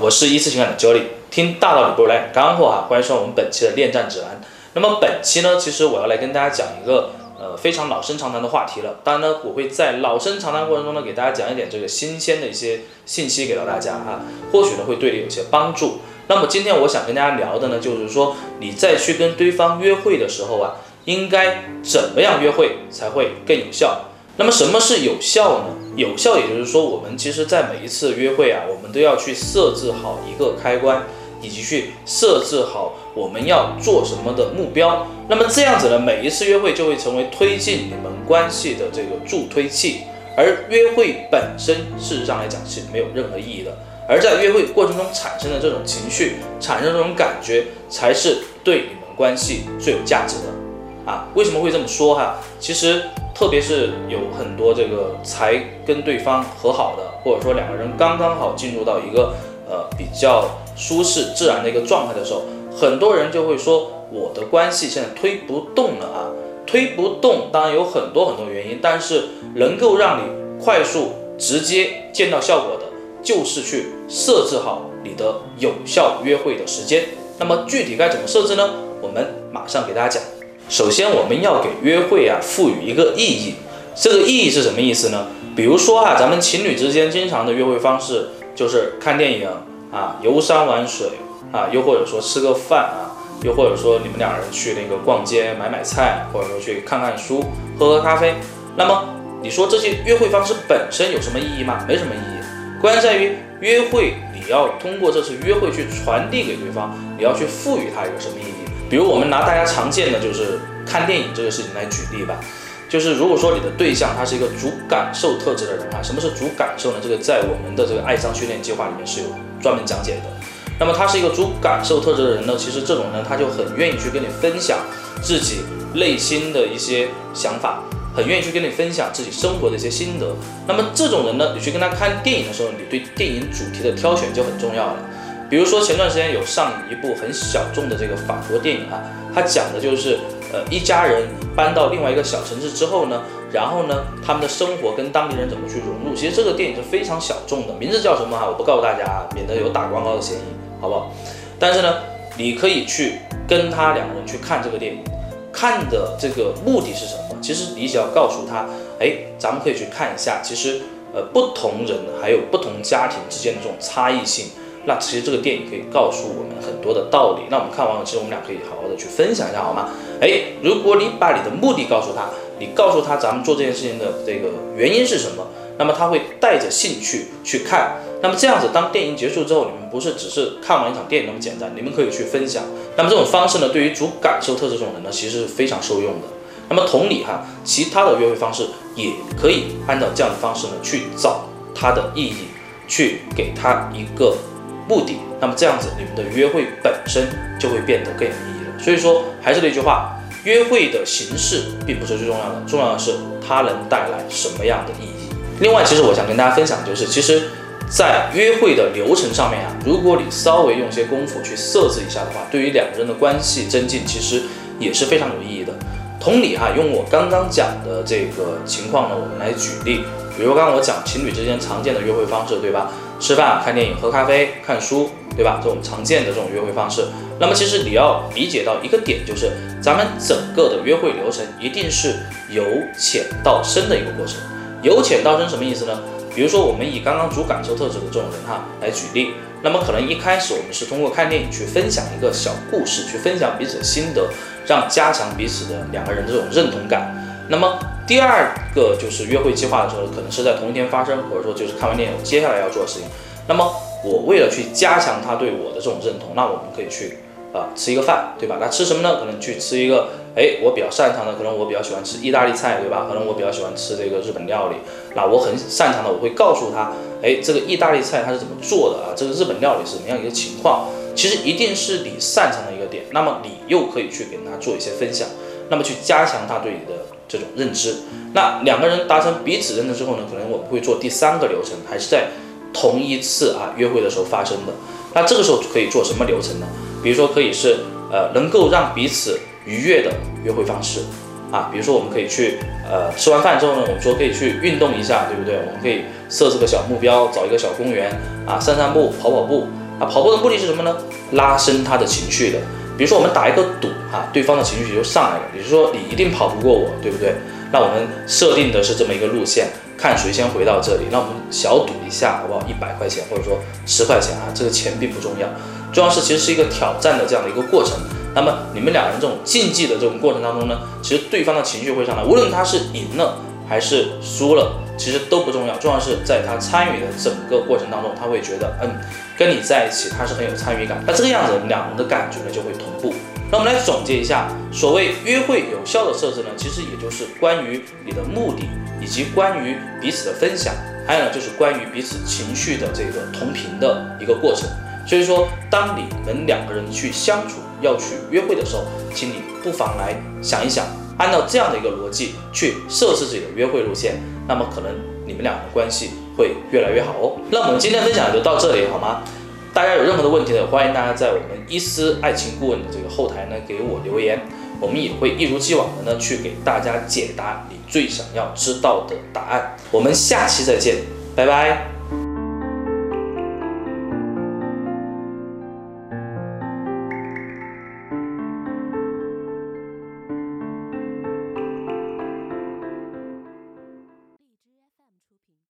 我是一次情感的 Jolly，听大道理不如来点干货哈，欢迎收看我们本期的恋战指南。那么本期呢，其实我要来跟大家讲一个呃非常老生常谈的话题了。当然呢，我会在老生常谈过程中呢，给大家讲一点这个新鲜的一些信息给到大家哈，或许呢会对你有些帮助。那么今天我想跟大家聊的呢，就是说你在去跟对方约会的时候啊，应该怎么样约会才会更有效？那么什么是有效呢？有效也就是说，我们其实，在每一次约会啊，我们都要去设置好一个开关，以及去设置好我们要做什么的目标。那么这样子呢，每一次约会就会成为推进你们关系的这个助推器。而约会本身，事实上来讲是没有任何意义的。而在约会过程中产生的这种情绪，产生这种感觉，才是对你们关系最有价值的。啊，为什么会这么说哈？其实。特别是有很多这个才跟对方和好的，或者说两个人刚刚好进入到一个呃比较舒适自然的一个状态的时候，很多人就会说我的关系现在推不动了啊，推不动，当然有很多很多原因，但是能够让你快速直接见到效果的，就是去设置好你的有效约会的时间。那么具体该怎么设置呢？我们马上给大家讲。首先，我们要给约会啊赋予一个意义。这个意义是什么意思呢？比如说啊，咱们情侣之间经常的约会方式就是看电影啊、游山玩水啊，又或者说吃个饭啊，又或者说你们两人去那个逛街买买菜，或者说去看看书、喝喝咖啡。那么你说这些约会方式本身有什么意义吗？没什么意义。关键在于约会，你要通过这次约会去传递给对方，你要去赋予他一个什么意义？比如我们拿大家常见的就是看电影这个事情来举例吧，就是如果说你的对象他是一个主感受特质的人啊，什么是主感受呢？这个在我们的这个爱商训练计划里面是有专门讲解的。那么他是一个主感受特质的人呢，其实这种人他就很愿意去跟你分享自己内心的一些想法，很愿意去跟你分享自己生活的一些心得。那么这种人呢，你去跟他看电影的时候，你对电影主题的挑选就很重要了。比如说前段时间有上一部很小众的这个法国电影啊，它讲的就是呃一家人搬到另外一个小城市之后呢，然后呢他们的生活跟当地人怎么去融入。其实这个电影是非常小众的，名字叫什么哈？我不告诉大家啊，免得有打广告的嫌疑，好不好？但是呢，你可以去跟他两个人去看这个电影，看的这个目的是什么？其实你只要告诉他，哎，咱们可以去看一下，其实呃不同人还有不同家庭之间的这种差异性。那其实这个电影可以告诉我们很多的道理。那我们看完了，其实我们俩可以好好的去分享一下，好吗？哎，如果你把你的目的告诉他，你告诉他咱们做这件事情的这个原因是什么，那么他会带着兴趣去看。那么这样子，当电影结束之后，你们不是只是看完一场电影那么简单，你们可以去分享。那么这种方式呢，对于主感受特质这种人呢，其实是非常受用的。那么同理哈，其他的约会方式也可以按照这样的方式呢去找它的意义，去给他一个。目的，那么这样子，你们的约会本身就会变得更有意义了。所以说，还是那句话，约会的形式并不是最重要的，重要的是它能带来什么样的意义。另外，其实我想跟大家分享，就是其实，在约会的流程上面啊，如果你稍微用些功夫去设置一下的话，对于两个人的关系增进，其实也是非常有意义的。同理哈，用我刚刚讲的这个情况呢，我们来举例，比如刚刚我讲情侣之间常见的约会方式，对吧？吃饭、看电影、喝咖啡、看书，对吧？这种常见的这种约会方式。那么其实你要理解到一个点，就是咱们整个的约会流程一定是由浅到深的一个过程。由浅到深什么意思呢？比如说我们以刚刚主感受特质的这种人哈来举例，那么可能一开始我们是通过看电影去分享一个小故事，去分享彼此的心得，让加强彼此的两个人这种认同感。那么第二个就是约会计划的时候，可能是在同一天发生，或者说就是看完电影接下来要做的事情。那么我为了去加强他对我的这种认同，那我们可以去啊吃一个饭，对吧？那吃什么呢？可能去吃一个，哎，我比较擅长的，可能我比较喜欢吃意大利菜，对吧？可能我比较喜欢吃这个日本料理。那我很擅长的，我会告诉他，哎，这个意大利菜它是怎么做的啊？这个日本料理是怎么样一个情况？其实一定是你擅长的一个点，那么你又可以去跟他做一些分享，那么去加强他对你的。这种认知，那两个人达成彼此认知之后呢，可能我们会做第三个流程，还是在同一次啊约会的时候发生的。那这个时候可以做什么流程呢？比如说可以是呃能够让彼此愉悦的约会方式啊，比如说我们可以去呃吃完饭之后呢，我们说可以去运动一下，对不对？我们可以设置个小目标，找一个小公园啊散散步、跑跑步啊，跑步的目的是什么呢？拉伸他的情绪的。比如说我们打一个赌啊，对方的情绪就上来了，也就是说你一定跑不过我，对不对？那我们设定的是这么一个路线，看谁先回到这里。那我们小赌一下，好不好？一百块钱或者说十块钱啊，这个钱并不重要，重要是其实是一个挑战的这样的一个过程。那么你们两人这种竞技的这种过程当中呢，其实对方的情绪会上来，无论他是赢了还是输了，其实都不重要，重要是在他参与的整个过程当中，他会觉得嗯，跟你在一起他是很有参与感。那这个样子，两人的感觉呢就会同步。那我们来总结一下，所谓约会有效的设置呢，其实也就是关于你的目的，以及关于彼此的分享，还有呢就是关于彼此情绪的这个同频的一个过程。所以说，当你们两个人去相处、要去约会的时候，请你不妨来想一想，按照这样的一个逻辑去设置自己的约会路线，那么可能你们俩的关系会越来越好哦。那我们今天分享就到这里，好吗？大家有任何的问题呢，欢迎大家在我们伊思爱情顾问的这个后台呢给我留言，我们也会一如既往的呢去给大家解答你最想要知道的答案。我们下期再见，拜拜。